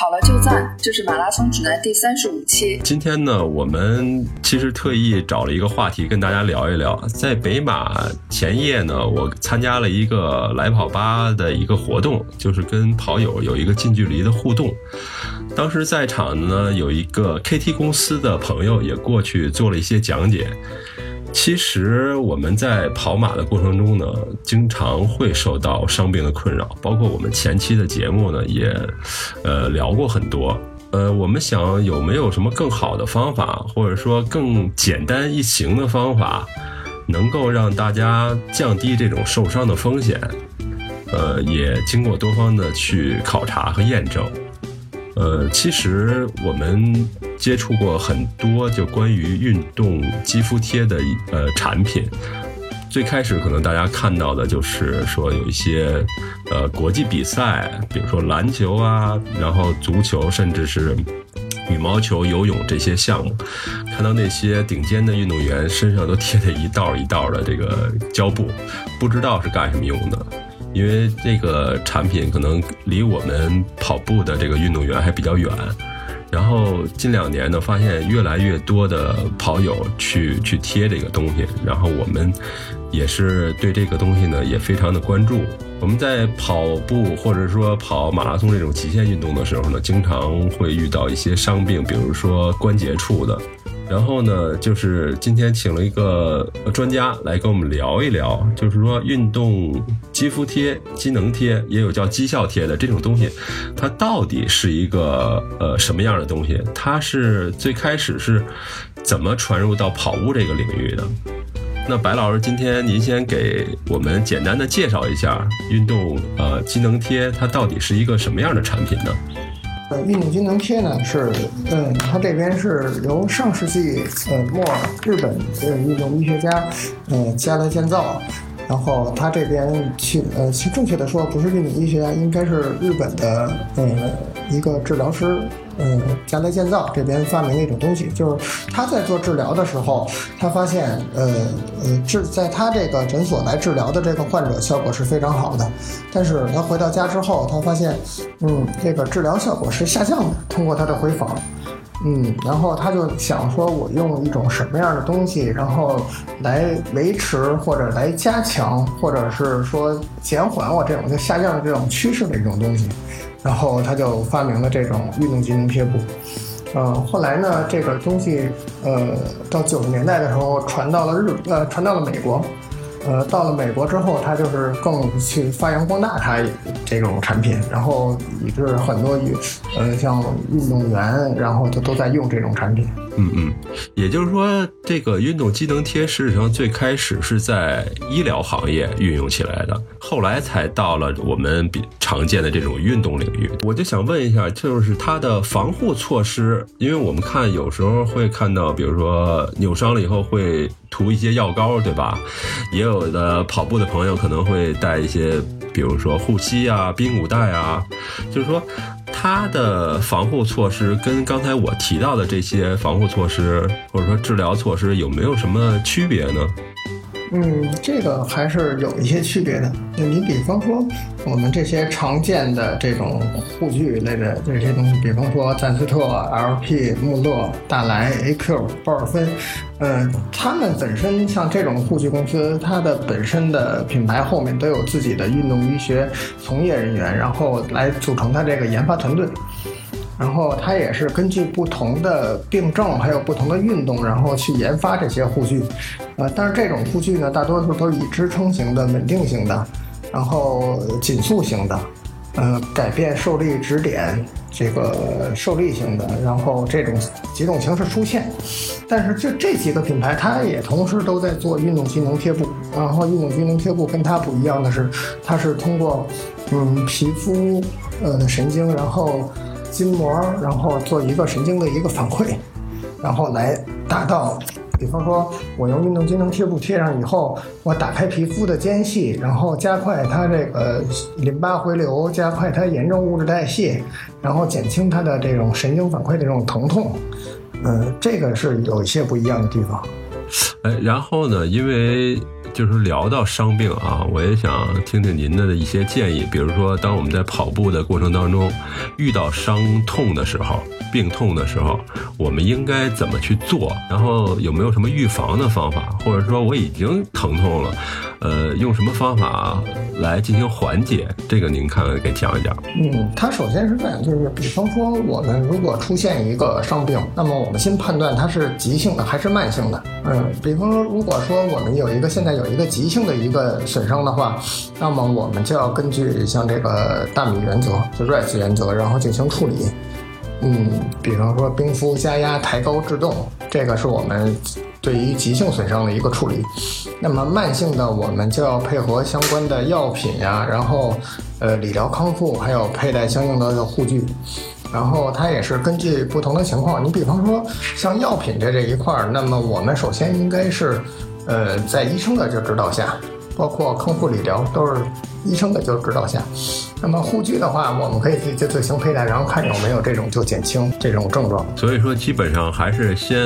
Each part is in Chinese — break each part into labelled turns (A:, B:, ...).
A: 好了就赞，这是马拉松指南第三十五期。
B: 今天呢，我们其实特意找了一个话题跟大家聊一聊。在北马前夜呢，我参加了一个来跑吧的一个活动，就是跟跑友有一个近距离的互动。当时在场呢，有一个 KT 公司的朋友也过去做了一些讲解。其实我们在跑马的过程中呢，经常会受到伤病的困扰，包括我们前期的节目呢，也呃聊过很多。呃，我们想有没有什么更好的方法，或者说更简单易行的方法，能够让大家降低这种受伤的风险？呃，也经过多方的去考察和验证。呃，其实我们接触过很多就关于运动肌肤贴的呃产品。最开始可能大家看到的就是说有一些呃国际比赛，比如说篮球啊，然后足球，甚至是羽毛球、游泳这些项目，看到那些顶尖的运动员身上都贴着一道一道的这个胶布，不知道是干什么用的。因为这个产品可能离我们跑步的这个运动员还比较远，然后近两年呢，发现越来越多的跑友去去贴这个东西，然后我们也是对这个东西呢也非常的关注。我们在跑步或者说跑马拉松这种极限运动的时候呢，经常会遇到一些伤病，比如说关节处的。然后呢，就是今天请了一个专家来跟我们聊一聊，就是说运动肌肤贴、机能贴，也有叫绩效贴的这种东西，它到底是一个呃什么样的东西？它是最开始是怎么传入到跑步这个领域的？那白老师，今天您先给我们简单的介绍一下运动呃机能贴，它到底是一个什么样的产品呢？
C: 呃，运动机能贴呢是，嗯，它这边是由上世纪呃末日本的运动医学家，呃，加来建造。然后他这边去，呃，正确的说不是运动医学家，应该是日本的呃一个治疗师。嗯，加来建造这边发明的一种东西，就是他在做治疗的时候，他发现，呃呃，治在他这个诊所来治疗的这个患者效果是非常好的，但是他回到家之后，他发现，嗯，这个治疗效果是下降的。通过他的回访，嗯，然后他就想说，我用一种什么样的东西，然后来维持或者来加强，或者是说减缓我这种就下降的这种趋势的一种东西。然后他就发明了这种运动机能贴布，呃，后来呢，这个东西，呃，到九十年代的时候传到了日，呃，传到了美国。呃，到了美国之后，他就是更去发扬光大他这种产品，然后以致很多运，呃，像运动员，然后就都在用这种产品。
B: 嗯嗯，也就是说，这个运动机能贴实际上最开始是在医疗行业运用起来的，后来才到了我们比常见的这种运动领域。我就想问一下，就是它的防护措施，因为我们看有时候会看到，比如说扭伤了以后会涂一些药膏，对吧？也有的跑步的朋友可能会带一些，比如说护膝啊、髌骨带啊，就是说。它的防护措施跟刚才我提到的这些防护措施，或者说治疗措施，有没有什么区别呢？
C: 嗯，这个还是有一些区别的。就你比方说，我们这些常见的这种护具类的这些东西，比方说赞斯特、LP、穆勒、大来、AQ、鲍尔芬，嗯，他们本身像这种护具公司，它的本身的品牌后面都有自己的运动医学从业人员，然后来组成它这个研发团队。然后它也是根据不同的病症，还有不同的运动，然后去研发这些护具，呃，但是这种护具呢，大多数都以支撑型的、稳定型的，然后紧速型的，呃，改变受力指点这个受力型的，然后这种几种形式出现。但是就这几个品牌，它也同时都在做运动机能贴布。然后运动机能贴布跟它不一样的是，它是通过嗯皮肤呃神经，然后。筋膜，然后做一个神经的一个反馈，然后来达到，比方说，我用运动机能贴布贴上以后，我打开皮肤的间隙，然后加快它这个淋巴回流，加快它炎症物质代谢，然后减轻它的这种神经反馈的这种疼痛，嗯，这个是有一些不一样的地方。
B: 哎，然后呢，因为就是聊到伤病啊，我也想听听您的一些建议。比如说，当我们在跑步的过程当中遇到伤痛的时候、病痛的时候，我们应该怎么去做？然后有没有什么预防的方法？或者说我已经疼痛了，呃，用什么方法来进行缓解？这个您看看给讲一讲。
C: 嗯，它首先是这样，就是比方说我们如果出现一个伤病，那么我们先判断它是急性的还是慢性的。嗯，比方说如果说我们有一个现在有一个急性的一个损伤的话，那么我们就要根据像这个大米原则，就 RICE 原则，然后进行处理。嗯，比方说冰敷、加压、抬高、制动，这个是我们对于急性损伤的一个处理。那么慢性的，我们就要配合相关的药品呀，然后呃理疗康复，还有佩戴相应的护具。然后它也是根据不同的情况，你比方说像药品的这一块儿，那么我们首先应该是呃在医生的就指导下，包括康复理疗都是医生的就指导下。那么护具的话，我们可以自己就自行佩戴，然后看有没有这种就减轻这种症状。
B: 所以说，基本上还是先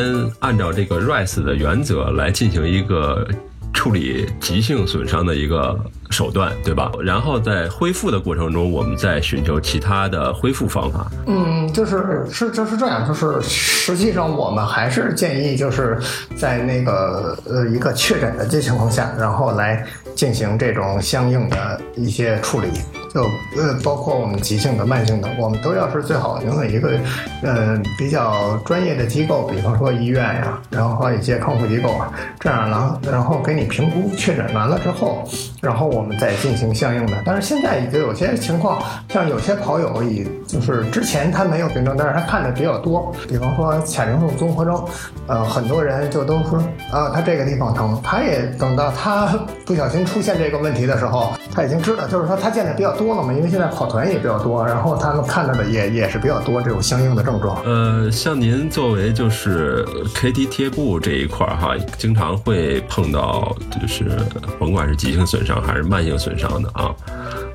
B: 按照这个 RICE 的原则来进行一个处理急性损伤的一个手段，对吧？然后在恢复的过程中，我们再寻求其他的恢复方法。
C: 嗯，就是是就是这样，就是实际上我们还是建议就是在那个呃一个确诊的这情况下，然后来进行这种相应的一些处理。就呃，包括我们急性的、慢性的，我们都要是最好拥有一个，呃，比较专业的机构，比方说医院呀，然后还有一些康复机构啊，这样呢，然后给你评估确诊完了之后，然后我们再进行相应的。但是现在已经有些情况，像有些跑友已就是之前他没有病症，但是他看的比较多，比方说卡丁素综合征，呃，很多人就都说啊，他这个地方疼，他也等到他不小心出现这个问题的时候，他已经知道，就是说他见的比较多。了嘛？因为现在跑团也比较多，然后他们看到的也也是比较多这种相应的症状。
B: 呃，像您作为就是 KT 贴布这一块儿哈，经常会碰到就是甭管是急性损伤还是慢性损伤的啊，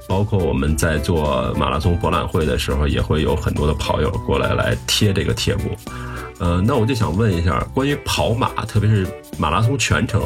B: 包括我们在做马拉松博览会的时候，也会有很多的跑友过来来贴这个贴布。呃，那我就想问一下，关于跑马，特别是马拉松全程，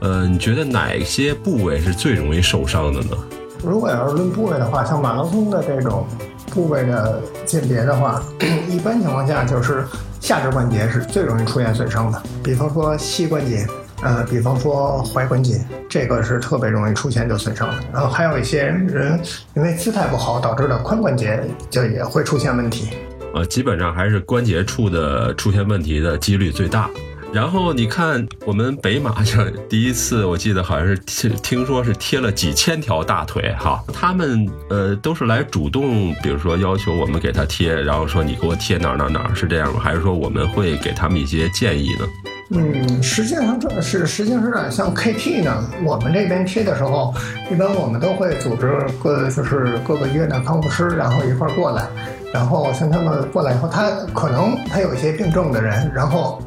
B: 呃，你觉得哪些部位是最容易受伤的呢？
C: 如果要是论部位的话，像马拉松的这种部位的鉴别的话，一般情况下就是下肢关节是最容易出现损伤的，比方说膝关节，呃，比方说踝关节，这个是特别容易出现就损伤的。然后还有一些人因为姿态不好导致的髋关节就也会出现问题。
B: 呃，基本上还是关节处的出现问题的几率最大。然后你看，我们北马就第一次，我记得好像是听听说是贴了几千条大腿哈。他们呃都是来主动，比如说要求我们给他贴，然后说你给我贴哪哪哪，是这样吗？还是说我们会给他们一些建议呢？
C: 嗯，实际上这是实际上是这样，像 KT 呢，我们这边贴的时候，一般我们都会组织各就是各个医院的康复师，然后一块儿过来。然后像他们过来以后，他可能他有一些病症的人，然后，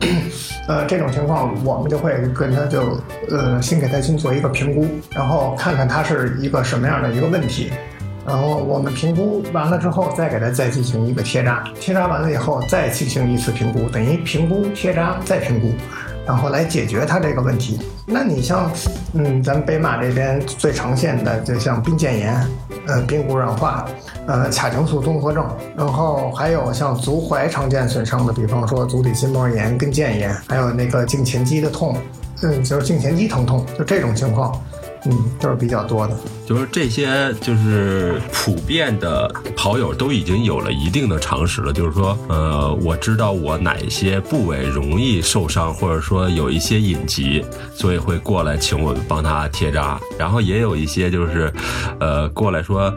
C: 呃，这种情况我们就会跟他就呃先给他先做一个评估，然后看看他是一个什么样的一个问题，然后我们评估完了之后，再给他再进行一个贴扎，贴扎完了以后再进行一次评估，等于评估贴扎再评估。然后来解决他这个问题。那你像，嗯，咱们北马这边最常见的，就像髌腱炎，呃，髌骨软化，呃，髂胫束综合症，然后还有像足踝常见损伤的，比方说足底筋膜炎、跟腱炎，还有那个胫前肌的痛，嗯，就是胫前肌疼痛，就这种情况。嗯，都是比较多的，
B: 就是这些，就是普遍的跑友都已经有了一定的常识了。就是说，呃，我知道我哪些部位容易受伤，或者说有一些隐疾，所以会过来请我帮他贴扎。然后也有一些就是，呃，过来说。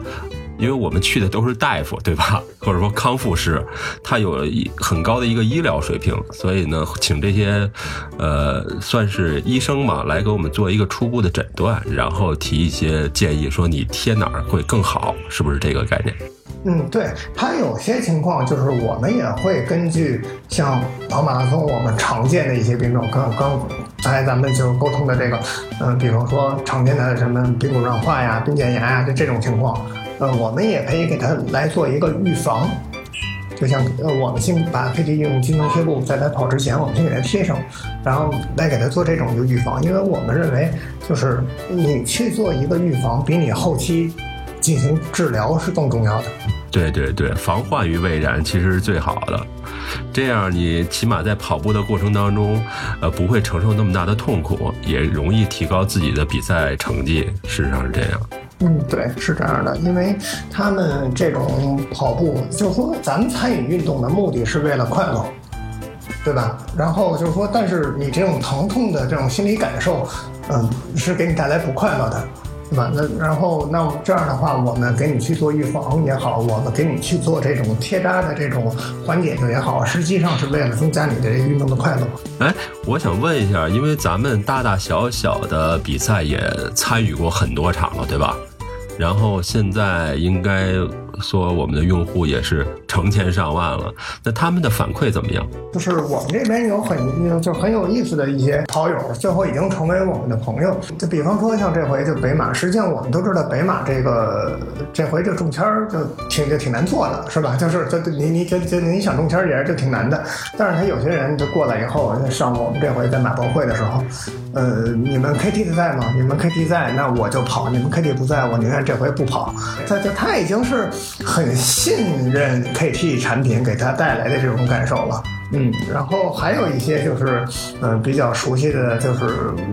B: 因为我们去的都是大夫，对吧？或者说康复师，他有一很高的一个医疗水平，所以呢，请这些，呃，算是医生嘛，来给我们做一个初步的诊断，然后提一些建议，说你贴哪儿会更好，是不是这个概念？
C: 嗯，对，他有些情况就是我们也会根据像跑马拉松我们常见的一些病症，刚刚才咱们就沟通的这个，嗯，比方说常见的什么髌骨软化呀、髌腱炎呀，就这种情况。呃，我们也可以给他来做一个预防，就像呃，我们先把 KT 用金能贴布，在他跑之前，我们先给他贴上，然后来给他做这种就预防。因为我们认为就是你去做一个预防，比你后期进行治疗是更重要的。
B: 对对对，防患于未然其实是最好的，这样你起码在跑步的过程当中，呃，不会承受那么大的痛苦，也容易提高自己的比赛成绩。事实上是这样。
C: 嗯，对，是这样的，因为他们这种跑步，就是说咱们参与运动的目的是为了快乐，对吧？然后就是说，但是你这种疼痛的这种心理感受，嗯，是给你带来不快乐的。对吧？那然后那这样的话，我们给你去做预防也好，我们给你去做这种贴扎的这种缓解的也好，实际上是为了增加你的运动的快乐。
B: 哎，我想问一下，因为咱们大大小小的比赛也参与过很多场了，对吧？然后现在应该。说我们的用户也是成千上万了，那他们的反馈怎么样？
C: 就是我们这边有很就很有意思的一些跑友，最后已经成为我们的朋友。就比方说像这回就北马，实际上我们都知道北马这个这回这中签就挺就挺难做的，是吧？就是就你你就就你想中签也是就挺难的。但是他有些人就过来以后，上我们这回在马博会的时候，呃，你们 KT 在吗？你们 KT 在，那我就跑；你们 KT 不在，我宁愿这回不跑。他就他已经是。很信任 K 产品给他带来的这种感受了，嗯，然后还有一些就是，嗯，比较熟悉的就是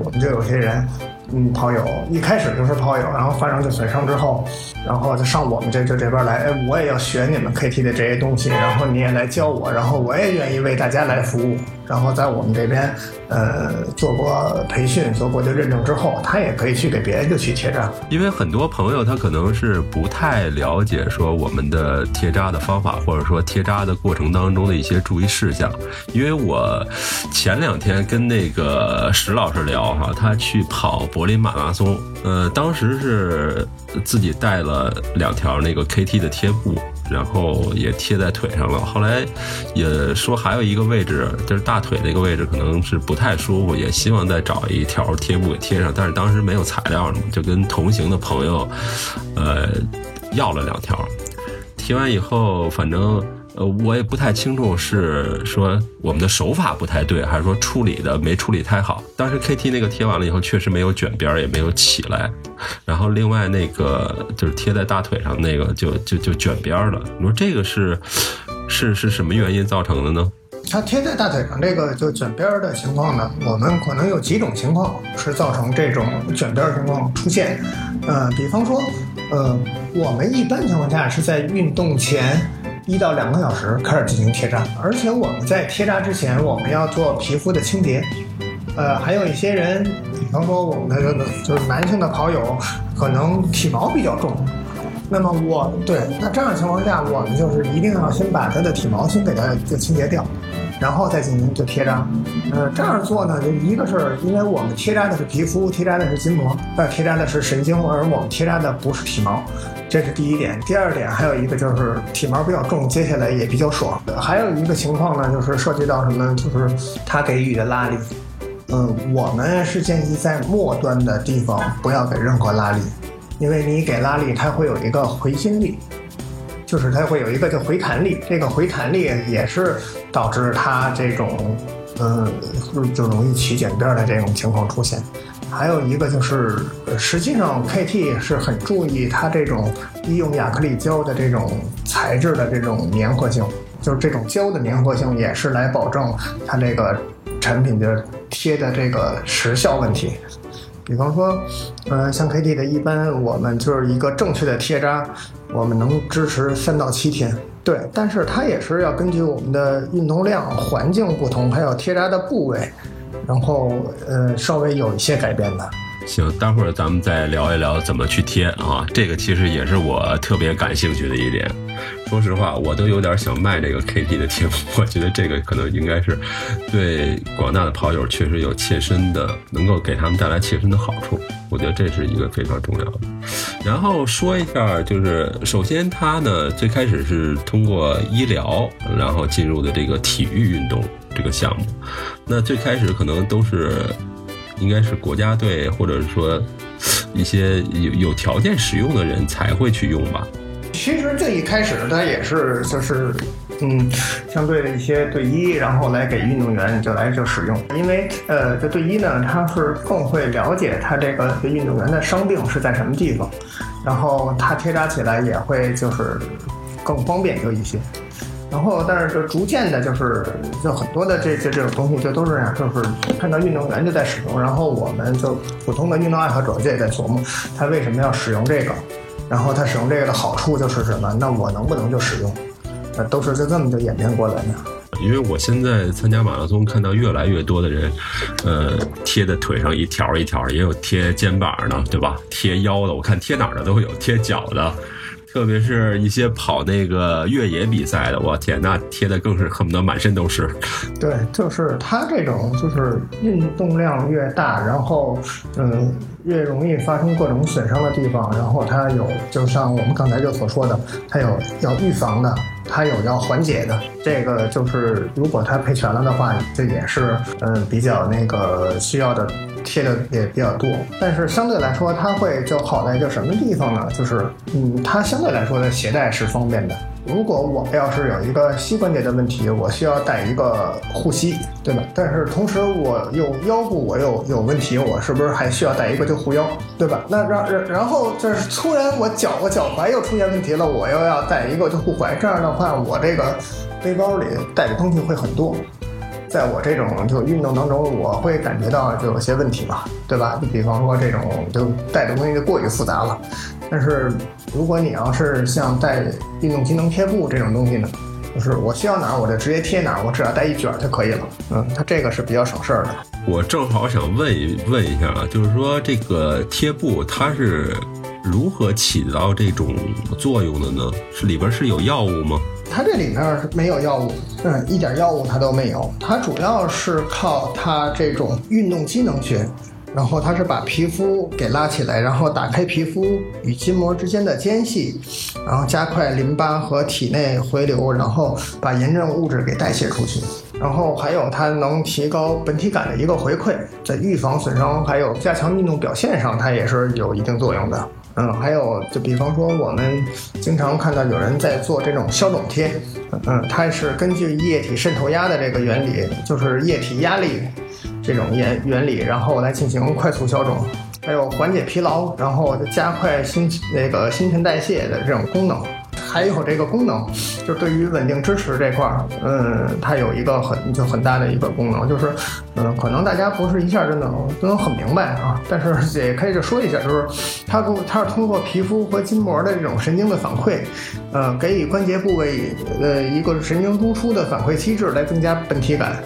C: 我们就有些人。嗯，跑友一开始就是跑友，然后发生就损伤之后，然后就上我们这这这边来，哎，我也要学你们 KT 的这些东西，然后你也来教我，然后我也愿意为大家来服务，然后在我们这边呃做过培训，做过就认证之后，他也可以去给别人就去贴扎。
B: 因为很多朋友他可能是不太了解说我们的贴扎的方法，或者说贴扎的过程当中的一些注意事项。因为我前两天跟那个石老师聊哈，他去跑。柏林马拉松，呃，当时是自己带了两条那个 KT 的贴布，然后也贴在腿上了。后来也说还有一个位置，就是大腿那个位置可能是不太舒服，也希望再找一条贴布给贴上。但是当时没有材料，就跟同行的朋友，呃，要了两条。贴完以后，反正。呃，我也不太清楚是说我们的手法不太对，还是说处理的没处理太好。当时 KT 那个贴完了以后，确实没有卷边，也没有起来。然后另外那个就是贴在大腿上那个，就就就卷边了。你说这个是是是什么原因造成的呢？
C: 它贴在大腿上这个就卷边的情况呢，我们可能有几种情况是造成这种卷边情况出现。呃，比方说，呃，我们一般情况下是在运动前。一到两个小时开始进行贴扎，而且我们在贴扎之前，我们要做皮肤的清洁。呃，还有一些人，比方说我们的就是男性的跑友，可能体毛比较重，那么我对那这样的情况下，我们就是一定要先把他的体毛先给他就清洁掉。然后再进行就贴扎，呃，这样做呢，就一个是因为我们贴扎的是皮肤，贴扎的是筋膜，那贴扎的是神经，而我们贴扎的不是体毛，这是第一点。第二点还有一个就是体毛比较重，接下来也比较爽。还有一个情况呢，就是涉及到什么，就是它给予的拉力，嗯，我们是建议在末端的地方不要给任何拉力，因为你给拉力，它会有一个回心力。就是它会有一个叫回弹力，这个回弹力也是导致它这种，嗯，就容易起卷边的这种情况出现。还有一个就是，实际上 KT 是很注意它这种医用亚克力胶的这种材质的这种粘合性，就是这种胶的粘合性也是来保证它这个产品的贴的这个时效问题。比方说，呃，像 KT 的，一般我们就是一个正确的贴扎，我们能支持三到七天。对，但是它也是要根据我们的运动量、环境不同，还有贴扎的部位，然后呃，稍微有一些改变的。
B: 行，待会儿咱们再聊一聊怎么去贴啊，这个其实也是我特别感兴趣的一点。说实话，我都有点想卖这个 KT 的贴布，我觉得这个可能应该是对广大的跑友确实有切身的，能够给他们带来切身的好处。我觉得这是一个非常重要的。然后说一下，就是首先它呢最开始是通过医疗，然后进入的这个体育运动这个项目。那最开始可能都是。应该是国家队，或者说一些有有条件使用的人才会去用吧。
C: 其实最一开始，它也是就是嗯相对的一些队医，然后来给运动员就来就使用。因为呃，这队医呢，他是更会了解他这个运动员的伤病是在什么地方，然后他贴扎起来也会就是更方便就一些。然后，但是就逐渐的，就是就很多的这这这种东西就都是这样，就是看到运动员就在使用，然后我们就普通的运动爱好者就也在琢磨，他为什么要使用这个，然后他使用这个的好处就是什么？那我能不能就使用？呃，都是就这么就演变过来的。
B: 因为我现在参加马拉松，看到越来越多的人，呃，贴在腿上一条一条，也有贴肩膀的，对吧？贴腰的，我看贴哪儿的都有，贴脚的。特别是一些跑那个越野比赛的，我天，那贴的更是恨不得满身都是。
C: 对，就是它这种，就是运动量越大，然后嗯，越容易发生各种损伤的地方，然后它有，就像我们刚才就所说的，它有要预防的，它有要缓解的。这个就是如果它配全了的话，这也是嗯比较那个需要的。贴的也比较多，但是相对来说，它会就好在就什么地方呢？就是，嗯，它相对来说的携带是方便的。如果我要是有一个膝关节的问题，我需要带一个护膝，对吧？但是同时我又腰部我又有问题，我是不是还需要带一个就护腰，对吧？那然然然后就是突然我脚我脚踝又出现问题了，我又要带一个就护踝，这样的话我这个背包里带的东西会很多。在我这种就运动当中，我会感觉到就有些问题吧，对吧？你比方说这种就带的东西就过于复杂了。但是如果你要是像带运动机能贴布这种东西呢，就是我需要哪儿我就直接贴哪儿，我只要带一卷就可以了。嗯，它这个是比较省事儿的。
B: 我正好想问一问一下啊，就是说这个贴布它是如何起到这种作用的呢？是里边是有药物吗？
C: 它这里面没有药物，嗯，一点药物它都没有。它主要是靠它这种运动机能学，然后它是把皮肤给拉起来，然后打开皮肤与筋膜之间的间隙，然后加快淋巴和体内回流，然后把炎症物质给代谢出去。然后还有它能提高本体感的一个回馈，在预防损伤还有加强运动表现上，它也是有一定作用的。嗯，还有就比方说，我们经常看到有人在做这种消肿贴，嗯，它是根据液体渗透压的这个原理，就是液体压力这种原原理，然后来进行快速消肿，还有缓解疲劳，然后加快新那个新陈代谢的这种功能。还有这个功能，就对于稳定支持这块儿，嗯，它有一个很就很大的一个功能，就是，嗯，可能大家不是一下就能都能很明白啊，但是也可以就说一下，就是它通它是通过皮肤和筋膜的这种神经的反馈，呃，给予关节部位呃一个神经输出的反馈机制来增加本体感。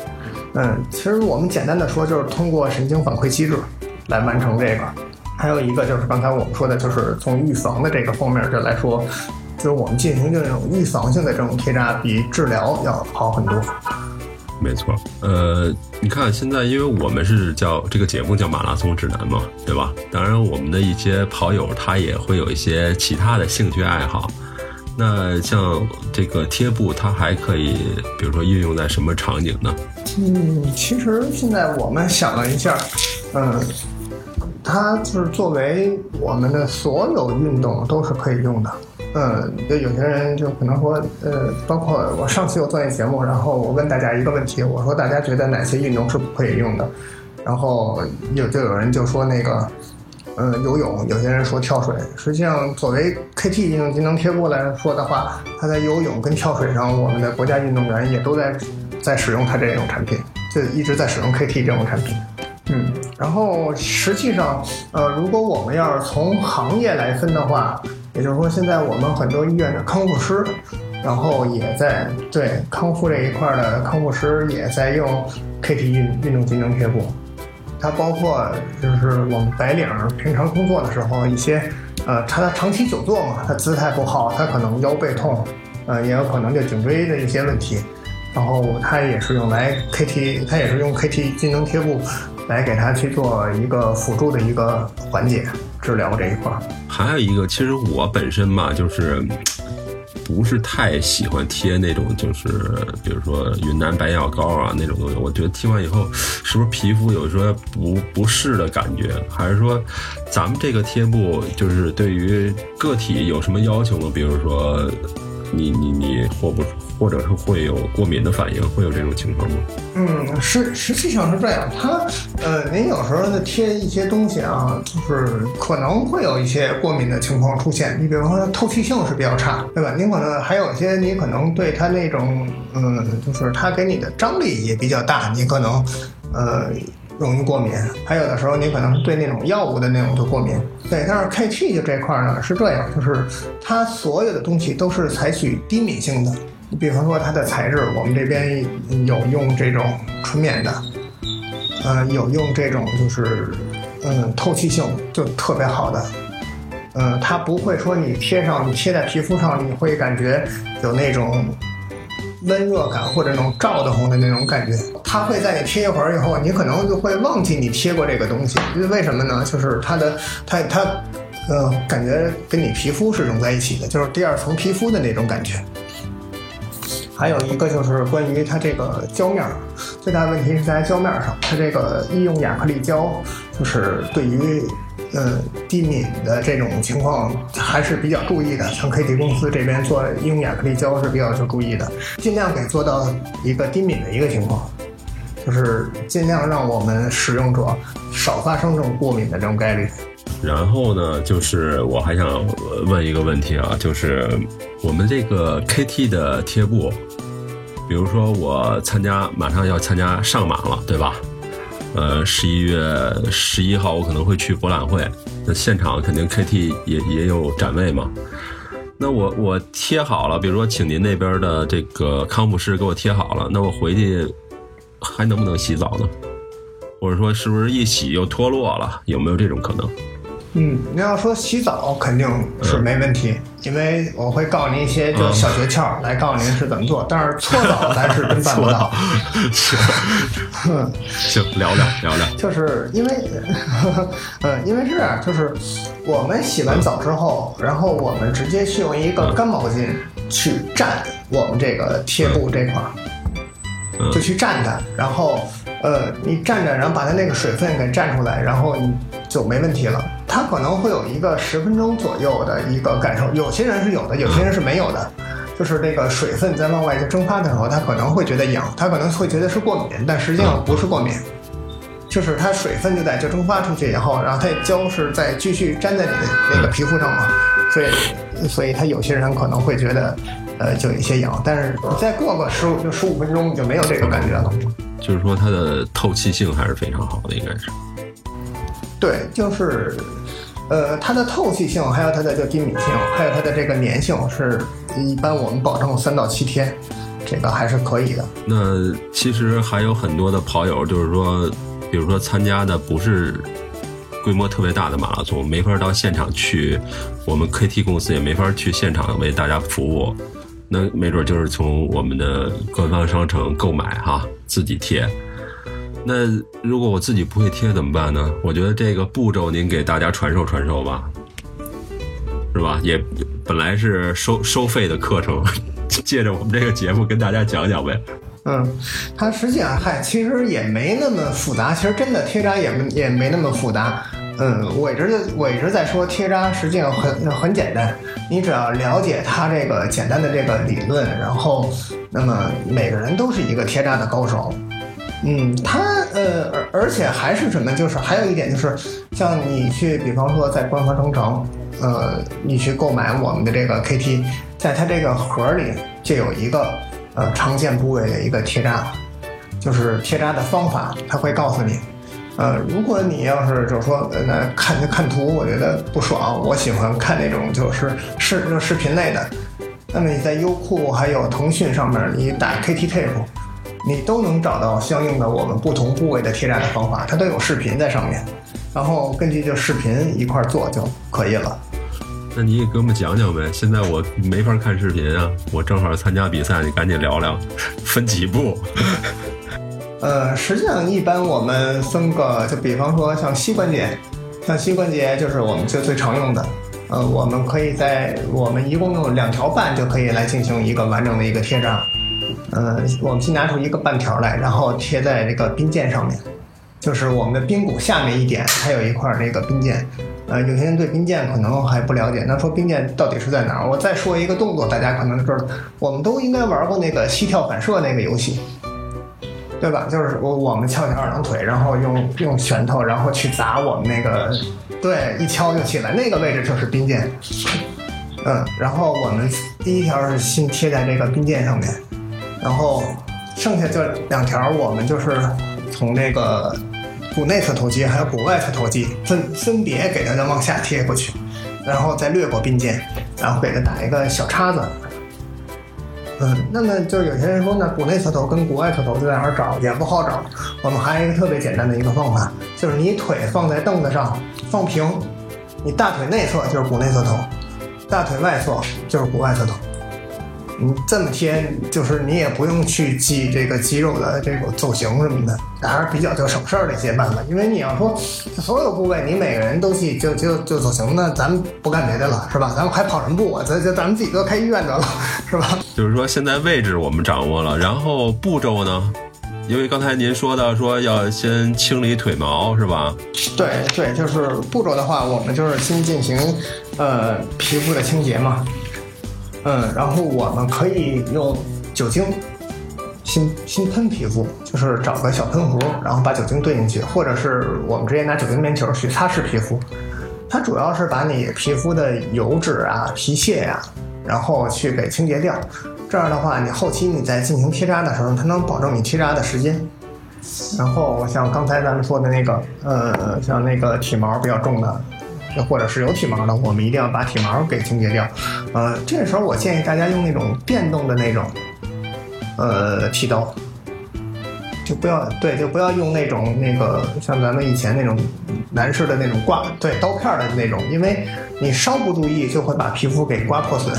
C: 嗯，其实我们简单的说，就是通过神经反馈机制来完成这个。还有一个就是刚才我们说的，就是从预防的这个方面就来说。就是我们进行这种预防性的这种贴扎，比治疗要好很多。
B: 没错，呃，你看现在，因为我们是叫这个节目叫马拉松指南嘛，对吧？当然，我们的一些跑友他也会有一些其他的兴趣爱好。那像这个贴布，它还可以，比如说运用在什么场景呢？
C: 嗯，其实现在我们想了一下，嗯，它就是作为我们的所有运动都是可以用的。嗯，就有些人就可能说，呃，包括我上次有做一节目，然后我问大家一个问题，我说大家觉得哪些运动是不可以用的？然后有就有人就说那个，呃，游泳，有些人说跳水。实际上，作为 KT 运动机能贴布来说的话，它在游泳跟跳水上，我们的国家运动员也都在在使用它这种产品，就一直在使用 KT 这种产品。嗯，然后实际上，呃，如果我们要是从行业来分的话。也就是说，现在我们很多医院的康复师，然后也在对康复这一块的康复师也在用 KT 运运动机能贴布。它包括就是我们白领平常工作的时候一些，呃，他长期久坐嘛，他姿态不好，他可能腰背痛，呃，也有可能就颈椎的一些问题，然后他也是用来 KT，他也是用 KT 机能贴布来给他去做一个辅助的一个缓解。治疗这一块，
B: 还有一个，其实我本身吧，就是不是太喜欢贴那种，就是比如说云南白药膏啊那种东西。我觉得贴完以后，是不是皮肤有说不不适的感觉？还是说咱们这个贴布就是对于个体有什么要求吗？比如说你你你活不或者是会有过敏的反应，会有这种情况吗？
C: 嗯，实实际上是这样，它呃，您有时候呢贴一些东西啊，就是可能会有一些过敏的情况出现。你比方说透气性是比较差，对吧？您可能还有一些，你可能对它那种嗯，就是它给你的张力也比较大，你可能呃容易过敏。还有的时候你可能是对那种药物的那种就过敏。对，但是 KT 就这块呢是这样，就是它所有的东西都是采取低敏性的。比方说它的材质，我们这边有用这种纯棉的，呃，有用这种就是嗯透气性就特别好的，嗯，它不会说你贴上你贴在皮肤上，你会感觉有那种温热感或者那种照得慌的那种感觉。它会在你贴一会儿以后，你可能就会忘记你贴过这个东西，因为为什么呢？就是它的它它呃感觉跟你皮肤是融在一起的，就是第二层皮肤的那种感觉。还有一个就是关于它这个胶面，最大的问题是在胶面上。它这个医用亚克力胶，就是对于呃低敏的这种情况还是比较注意的。像 KT 公司这边做医用亚克力胶是比较就注意的，尽量给做到一个低敏的一个情况，就是尽量让我们使用者少发生这种过敏的这种概率。
B: 然后呢，就是我还想问一个问题啊，就是我们这个 KT 的贴布，比如说我参加马上要参加上马了，对吧？呃，十一月十一号我可能会去博览会，那现场肯定 KT 也也有展位嘛。那我我贴好了，比如说请您那边的这个康复师给我贴好了，那我回去还能不能洗澡呢？或者说是不是一洗又脱落了？有没有这种可能？
C: 嗯，你要说洗澡肯定是没问题，因为我会告诉您一些就是小诀窍，来告诉您是怎么做。但是搓澡咱是真办不到。
B: 行，行，聊聊聊聊。
C: 就是因为，嗯，因为是这样，就是我们洗完澡之后，然后我们直接去用一个干毛巾去蘸我们这个贴布这块儿，就去蘸它，然后呃，你蘸着，然后把它那个水分给蘸出来，然后你就没问题了。它可能会有一个十分钟左右的一个感受，有些人是有的，有些人是没有的。就是这个水分在往外就蒸发的时候，他可能会觉得痒，他可能会觉得是过敏，但实际上不是过敏，就是它水分就在就蒸发出去以后，然后它胶是在继续粘在你的那个皮肤上嘛，所以所以他有些人可能会觉得呃就有些痒，但是再过个十五就十五分钟你就没有这个感觉了。
B: 就是说它的透气性还是非常好的，应该是。
C: 对，就是。呃，它的透气性，还有它的这个低敏性，还有它的这个粘性，是一般我们保证三到七天，这个还是可以的。
B: 那其实还有很多的跑友，就是说，比如说参加的不是规模特别大的马拉松，没法到现场去，我们 KT 公司也没法去现场为大家服务，那没准就是从我们的官方商城购买哈，自己贴。那如果我自己不会贴怎么办呢？我觉得这个步骤您给大家传授传授吧，是吧？也本来是收收费的课程，借着我们这个节目跟大家讲讲呗。
C: 嗯，它实际上嗨，其实也没那么复杂。其实真的贴扎也也没那么复杂。嗯，我一直我一直在说贴扎实际上很很简单，你只要了解它这个简单的这个理论，然后那么每个人都是一个贴扎的高手。嗯，它呃，而而且还是什么？就是还有一点就是，像你去，比方说在官方商城，呃，你去购买我们的这个 KT，在它这个盒里就有一个呃常见部位的一个贴扎，就是贴扎的方法，它会告诉你。呃，如果你要是就是说那看看图，我觉得不爽，我喜欢看那种就是视就视频类的，那么你在优酷还有腾讯上面，你打 KT Tape。你都能找到相应的我们不同部位的贴扎的方法，它都有视频在上面，然后根据这视频一块做就可以了。
B: 那你也给我们讲讲呗？现在我没法看视频啊，我正好参加比赛，你赶紧聊聊，分几步？
C: 呃，实际上一般我们分个，就比方说像膝关节，像膝关节就是我们最最常用的，呃，我们可以在我们一共用两条半就可以来进行一个完整的一个贴扎。呃，我们先拿出一个半条来，然后贴在这个髌腱上面，就是我们的髌骨下面一点，还有一块那个髌腱，呃，有些人对冰剑可能还不了解，那说冰剑到底是在哪儿？我再说一个动作，大家可能知道，我们都应该玩过那个膝跳反射那个游戏，对吧？就是我我们翘起二郎腿，然后用用拳头，然后去砸我们那个，对，一敲就起来，那个位置就是冰剑。嗯，然后我们第一条是先贴在这个冰剑上面，然后剩下这两条我们就是从那个股内侧头肌还有股外侧头肌分分别给它再往下贴过去，然后再略过髌腱，然后给它打一个小叉子。嗯，那么就是有些人说呢，股内侧头跟股外侧头在哪儿找也不好找。我们还有一个特别简单的一个方法，就是你腿放在凳子上放平，你大腿内侧就是股内侧头。大腿外侧就是股外侧头，你这么贴，就是你也不用去记这个肌肉的这个走形什么的，还是比较就省事儿的一些办法。因为你要说所有部位你每个人都记就就就走形，那咱们不干别的了，是吧？咱们还跑什么步啊？咱咱咱们自己都开医院得了，是吧？
B: 就是说现在位置我们掌握了，然后步骤呢？因为刚才您说的说要先清理腿毛是吧？
C: 对对，就是步骤的话，我们就是先进行呃皮肤的清洁嘛，嗯，然后我们可以用酒精先先喷皮肤，就是找个小喷壶，然后把酒精兑进去，或者是我们直接拿酒精棉球去擦拭皮肤。它主要是把你皮肤的油脂啊、皮屑呀，然后去给清洁掉。这样的话，你后期你在进行贴扎的时候，它能保证你贴扎的时间。然后像刚才咱们说的那个，呃，像那个体毛比较重的，或者是有体毛的，我们一定要把体毛给清洁掉。呃，这时候我建议大家用那种电动的那种，呃，剃刀，就不要对，就不要用那种那个像咱们以前那种男士的那种刮对刀片的那种，因为你稍不注意就会把皮肤给刮破损。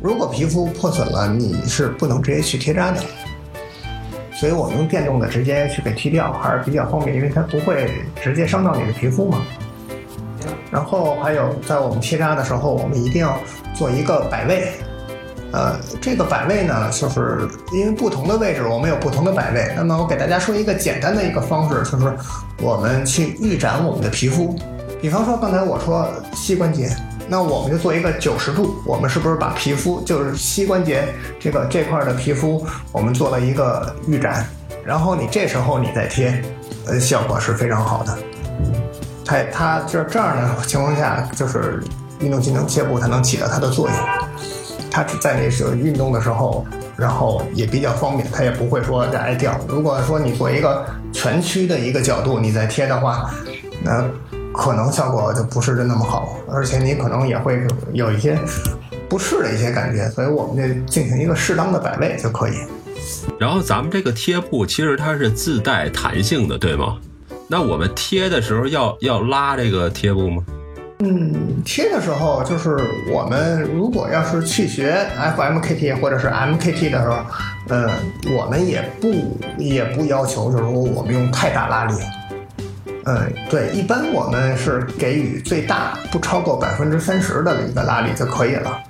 C: 如果皮肤破损了，你是不能直接去贴扎的，所以我们用电动的直接去给剃掉还是比较方便，因为它不会直接伤到你的皮肤嘛。然后还有在我们贴扎的时候，我们一定要做一个摆位，呃，这个摆位呢，就是因为不同的位置我们有不同的摆位。那么我给大家说一个简单的一个方式，就是我们去预展我们的皮肤，比方说刚才我说膝关节。那我们就做一个九十度，我们是不是把皮肤就是膝关节这个这块的皮肤，我们做了一个预展，然后你这时候你再贴，呃，效果是非常好的。它它就是这样的情况下，就是运动机能贴布它能起到它的作用，它在那时候运动的时候，然后也比较方便，它也不会说挨掉。如果说你做一个全区的一个角度你再贴的话，那。可能效果就不是那么好，而且你可能也会有一些不适的一些感觉，所以我们就进行一个适当的摆位就可以。
B: 然后咱们这个贴布其实它是自带弹性的，对吗？那我们贴的时候要要拉这个贴布吗？
C: 嗯，贴的时候就是我们如果要是去学 FMKT 或者是 MKT 的时候，嗯，我们也不也不要求就是说我们用太大拉力。嗯，对，一般我们是给予最大不超过百分之三十的一个拉力就可以了。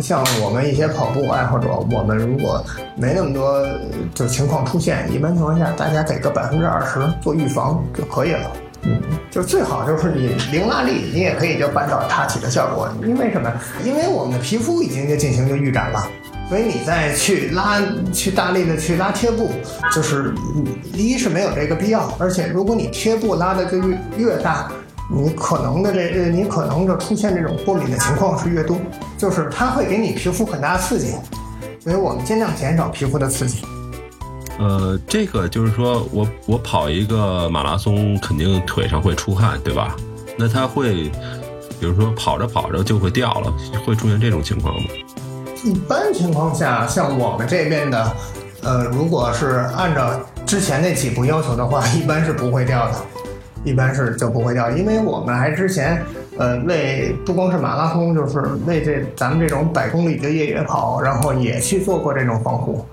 C: 像我们一些跑步爱好者，我们如果没那么多就情况出现，一般情况下大家给个百分之二十做预防就可以了。嗯，就最好就是你零拉力，你也可以就办到踏起的效果。因为什么？因为我们的皮肤已经就进行就预展了。所以你再去拉，去大力的去拉贴布，就是一是没有这个必要，而且如果你贴布拉的就越越大，你可能的这你可能就出现这种过敏的情况是越多，就是它会给你皮肤很大刺激，所以我们尽量减少皮肤的刺激。
B: 呃，这个就是说我我跑一个马拉松，肯定腿上会出汗，对吧？那它会，比如说跑着跑着就会掉了，会出现这种情况吗？
C: 一般情况下，像我们这边的，呃，如果是按照之前那几步要求的话，一般是不会掉的，一般是就不会掉，因为我们还之前，呃，为不光是马拉松，就是为这咱们这种百公里的越野跑，然后也去做过这种防护，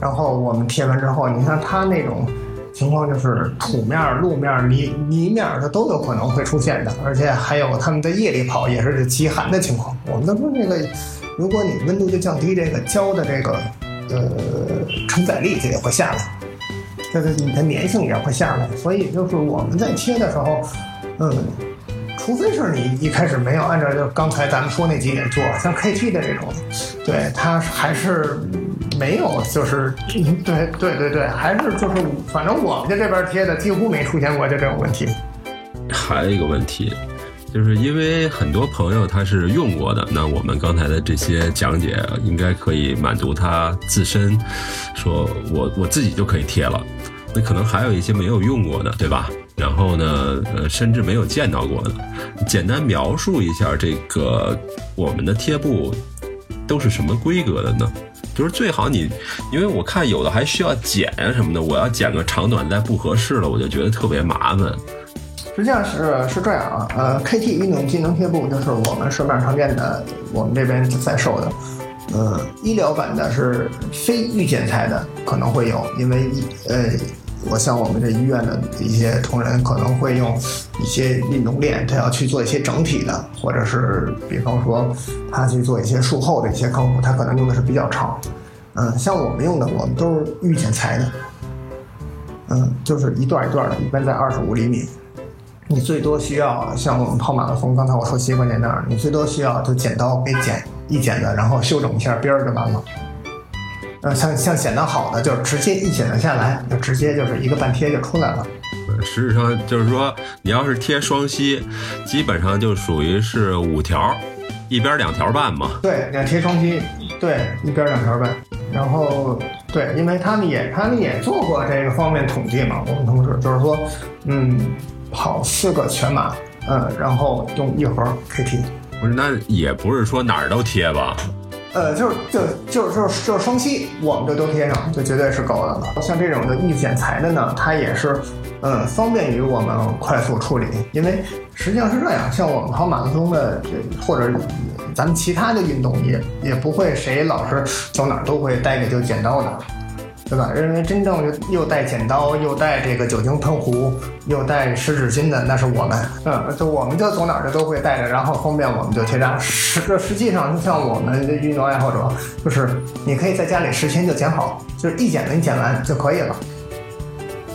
C: 然后我们贴完之后，你看它那种情况就是土面、路面、泥泥面，它都有可能会出现的，而且还有他们在夜里跑也是极寒的情况，我们都说这个。如果你温度就降低，这个胶的这个呃承载力就也会下来，这个你的粘性也会下来。所以就是我们在切的时候，嗯，除非是你一开始没有按照就刚才咱们说那几点做，像 KT 的这种，对它还是没有，就是对对对对，还是就是反正我们在这边贴的几乎没出现过就这种问题。
B: 还有一个问题，就是因为很多朋友他是用过的，那我们刚才的这些讲解应该可以满足他自身，说我我自己就可以贴了。那可能还有一些没有用过的，对吧？然后呢，呃，甚至没有见到过的，简单描述一下这个我们的贴布都是什么规格的呢？就是最好你，因为我看有的还需要剪啊什么的，我要剪个长短再不合适了，我就觉得特别麻烦。
C: 实际上是是这样啊，呃，KT 运动机能贴布就是我们市面上常见的，我们这边在售的。呃，医疗版的是非预剪裁的可能会有，因为呃，我像我们这医院的一些同仁可能会用一些运动链，他要去做一些整体的，或者是比方说他去做一些术后的一些康复，他可能用的是比较长。嗯，像我们用的，我们都是预剪裁的，嗯，就是一段一段的，一般在二十五厘米。你最多需要像我们跑马拉松，刚才我说膝关节那儿，你最多需要就剪刀给剪一剪的，然后修整一下边儿就完了。呃，像像剪刀好的，就是直接一剪得下来，就直接就是一个半贴就出来了。
B: 实质上就是说，你要是贴双膝，基本上就属于是五条，一边两条半嘛。
C: 对，你要贴双膝，对，一边两条半。然后对，因为他们也他们也做过这个方面统计嘛，我们同事就是说，嗯。跑四个全马，嗯，然后用一盒 KT，
B: 不是，那也不是说哪儿都贴吧？
C: 呃，就是就就是就是就是双膝，我们这都贴上，就绝对是够的了。像这种的易剪裁的呢，它也是，嗯，方便于我们快速处理，因为实际上是这样，像我们跑马拉松的，这或者咱们其他的运动也也不会谁老是走哪儿都会带个就剪刀的。对吧？认为真正就又带剪刀，又带这个酒精喷壶，又带湿纸巾的，那是我们。嗯，就我们就走哪儿就都会带着，然后方便我们就贴扎。实实际上，就像我们的运动爱好者，就是你可以在家里事先就剪好，就是一剪子你剪完就可以了。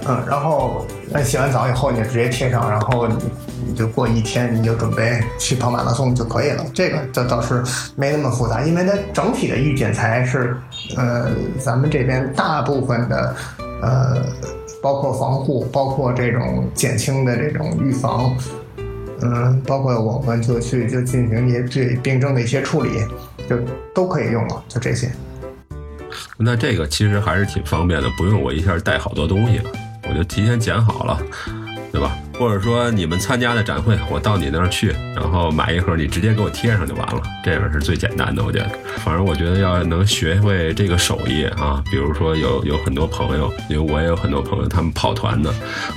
C: 嗯，然后洗完澡以后你直接贴上，然后你就过一天你就准备去跑马拉松就可以了。这个倒倒是没那么复杂，因为它整体的预剪裁是，呃，咱们这边大部分的，呃，包括防护，包括这种减轻的这种预防，嗯，包括我们就去就进行一些对病症的一些处理，就都可以用了，就这些。
B: 那这个其实还是挺方便的，不用我一下带好多东西了。我就提前剪好了，对吧？或者说你们参加的展会，我到你那儿去，然后买一盒，你直接给我贴上就完了，这样是最简单的。我觉得，反正我觉得要能学会这个手艺啊，比如说有有很多朋友，因为我也有很多朋友，他们跑团的，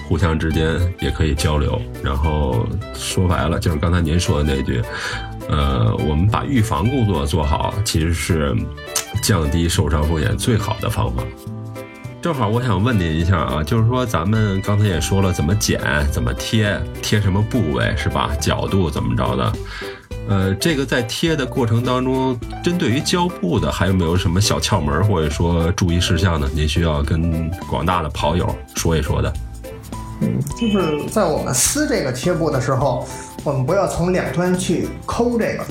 B: 互相之间也可以交流。然后说白了，就是刚才您说的那句，呃，我们把预防工作做好，其实是降低受伤风险最好的方法。正好我想问您一下啊，就是说咱们刚才也说了怎么剪、怎么贴、贴什么部位是吧？角度怎么着的？呃，这个在贴的过程当中，针对于胶布的，还有没有什么小窍门或者说注意事项呢？您需要跟广大的跑友说一说的。
C: 嗯，就是在我们撕这个贴布的时候，我们不要从两端去抠这个。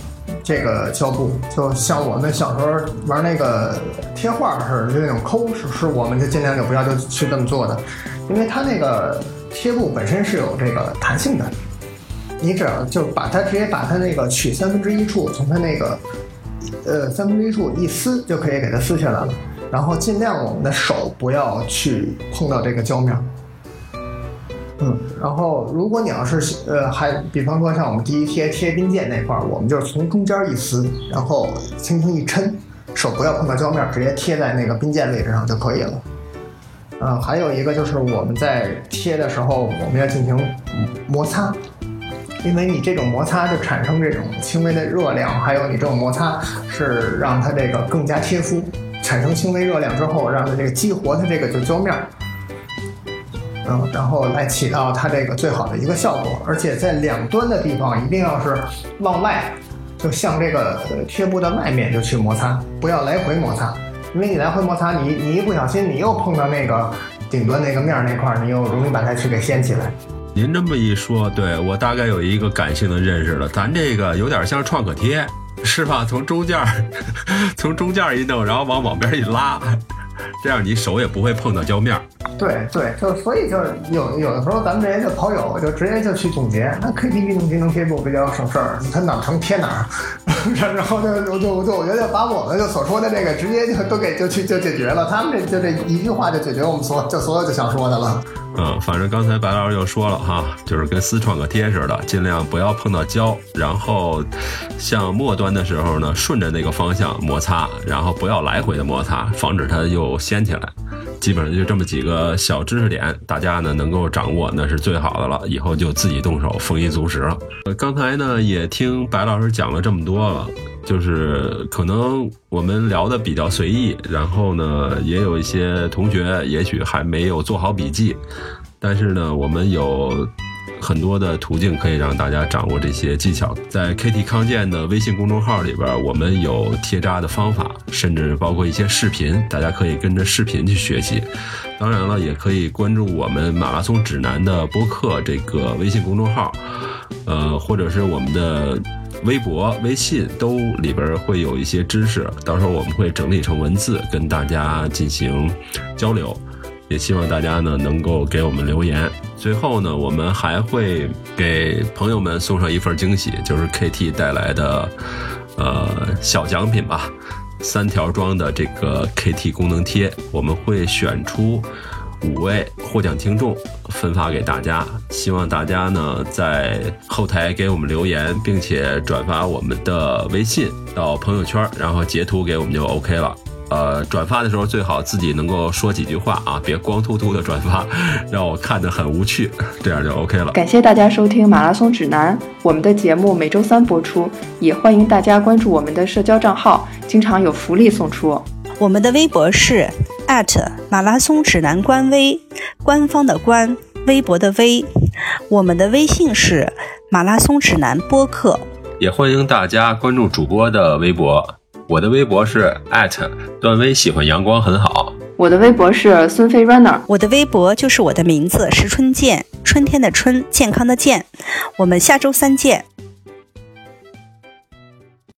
C: 这个胶布就像我们小时候玩那个贴画似的，就那种抠，是是，我们就尽量就不要就去这么做的，因为它那个贴布本身是有这个弹性的，你只要就把它直接把它那个取三分之一处，从它那个呃三分之一处一撕就可以给它撕下来了，然后尽量我们的手不要去碰到这个胶面。嗯，然后如果你要是呃还比方说像我们第一贴贴冰剑那块儿，我们就是从中间一撕，然后轻轻一抻，手不要碰到胶面，直接贴在那个冰剑位置上就可以了。嗯，还有一个就是我们在贴的时候，我们要进行摩擦，因为你这种摩擦就产生这种轻微的热量，还有你这种摩擦是让它这个更加贴肤，产生轻微热量之后，让它这个激活它这个就胶面。嗯，然后来起到它这个最好的一个效果，而且在两端的地方一定要是往外，就向这个贴布的外面就去摩擦，不要来回摩擦，因为你来回摩擦，你你一不小心你又碰到那个顶端那个面那块，你又容易把它去给掀起来。
B: 您这么一说，对我大概有一个感性的认识了。咱这个有点像创可贴，是吧？从中间儿，从中间儿一弄，然后往往边一拉，这样你手也不会碰到胶面儿。
C: 对对，就所以就有有的时候咱们这些就跑友就直接就去总结，那 KTV 总结能贴布比较省事儿，他哪儿成贴哪儿，然后就就就就我觉得把我们就所说的这个直接就都给就去就解决了，他们这就这一句话就解决我们所就所有就想说的了。
B: 嗯，反正刚才白老师又说了哈，就是跟撕创可贴似的，尽量不要碰到胶，然后像末端的时候呢，顺着那个方向摩擦，然后不要来回的摩擦，防止它又掀起来。基本上就这么几个小知识点，大家呢能够掌握，那是最好的了。以后就自己动手，丰衣足食了。呃，刚才呢也听白老师讲了这么多了，就是可能我们聊的比较随意，然后呢也有一些同学也许还没有做好笔记，但是呢我们有。很多的途径可以让大家掌握这些技巧，在 KT 康健的微信公众号里边，我们有贴扎的方法，甚至包括一些视频，大家可以跟着视频去学习。当然了，也可以关注我们马拉松指南的播客这个微信公众号，呃，或者是我们的微博、微信都里边会有一些知识，到时候我们会整理成文字跟大家进行交流。也希望大家呢能够给我们留言。最后呢，我们还会给朋友们送上一份惊喜，就是 KT 带来的呃小奖品吧，三条装的这个 KT 功能贴，我们会选出五位获奖听众分发给大家。希望大家呢在后台给我们留言，并且转发我们的微信到朋友圈，然后截图给我们就 OK 了。呃，转发的时候最好自己能够说几句话啊，别光秃秃的转发，让我看着很无趣，这样就 OK 了。
A: 感谢大家收听《马拉松指南》，我们的节目每周三播出，也欢迎大家关注我们的社交账号，经常有福利送出。
D: 我们的微博是马拉松指南官微，官方的官，微博的微。我们的微信是马拉松指南播客，
B: 也欢迎大家关注主播的微博。我的微博是段威喜欢阳光很好。
A: 我的微博是孙飞 runner。
D: 我的微博就是我的名字石春健，春天的春，健康的健。我们下周三见。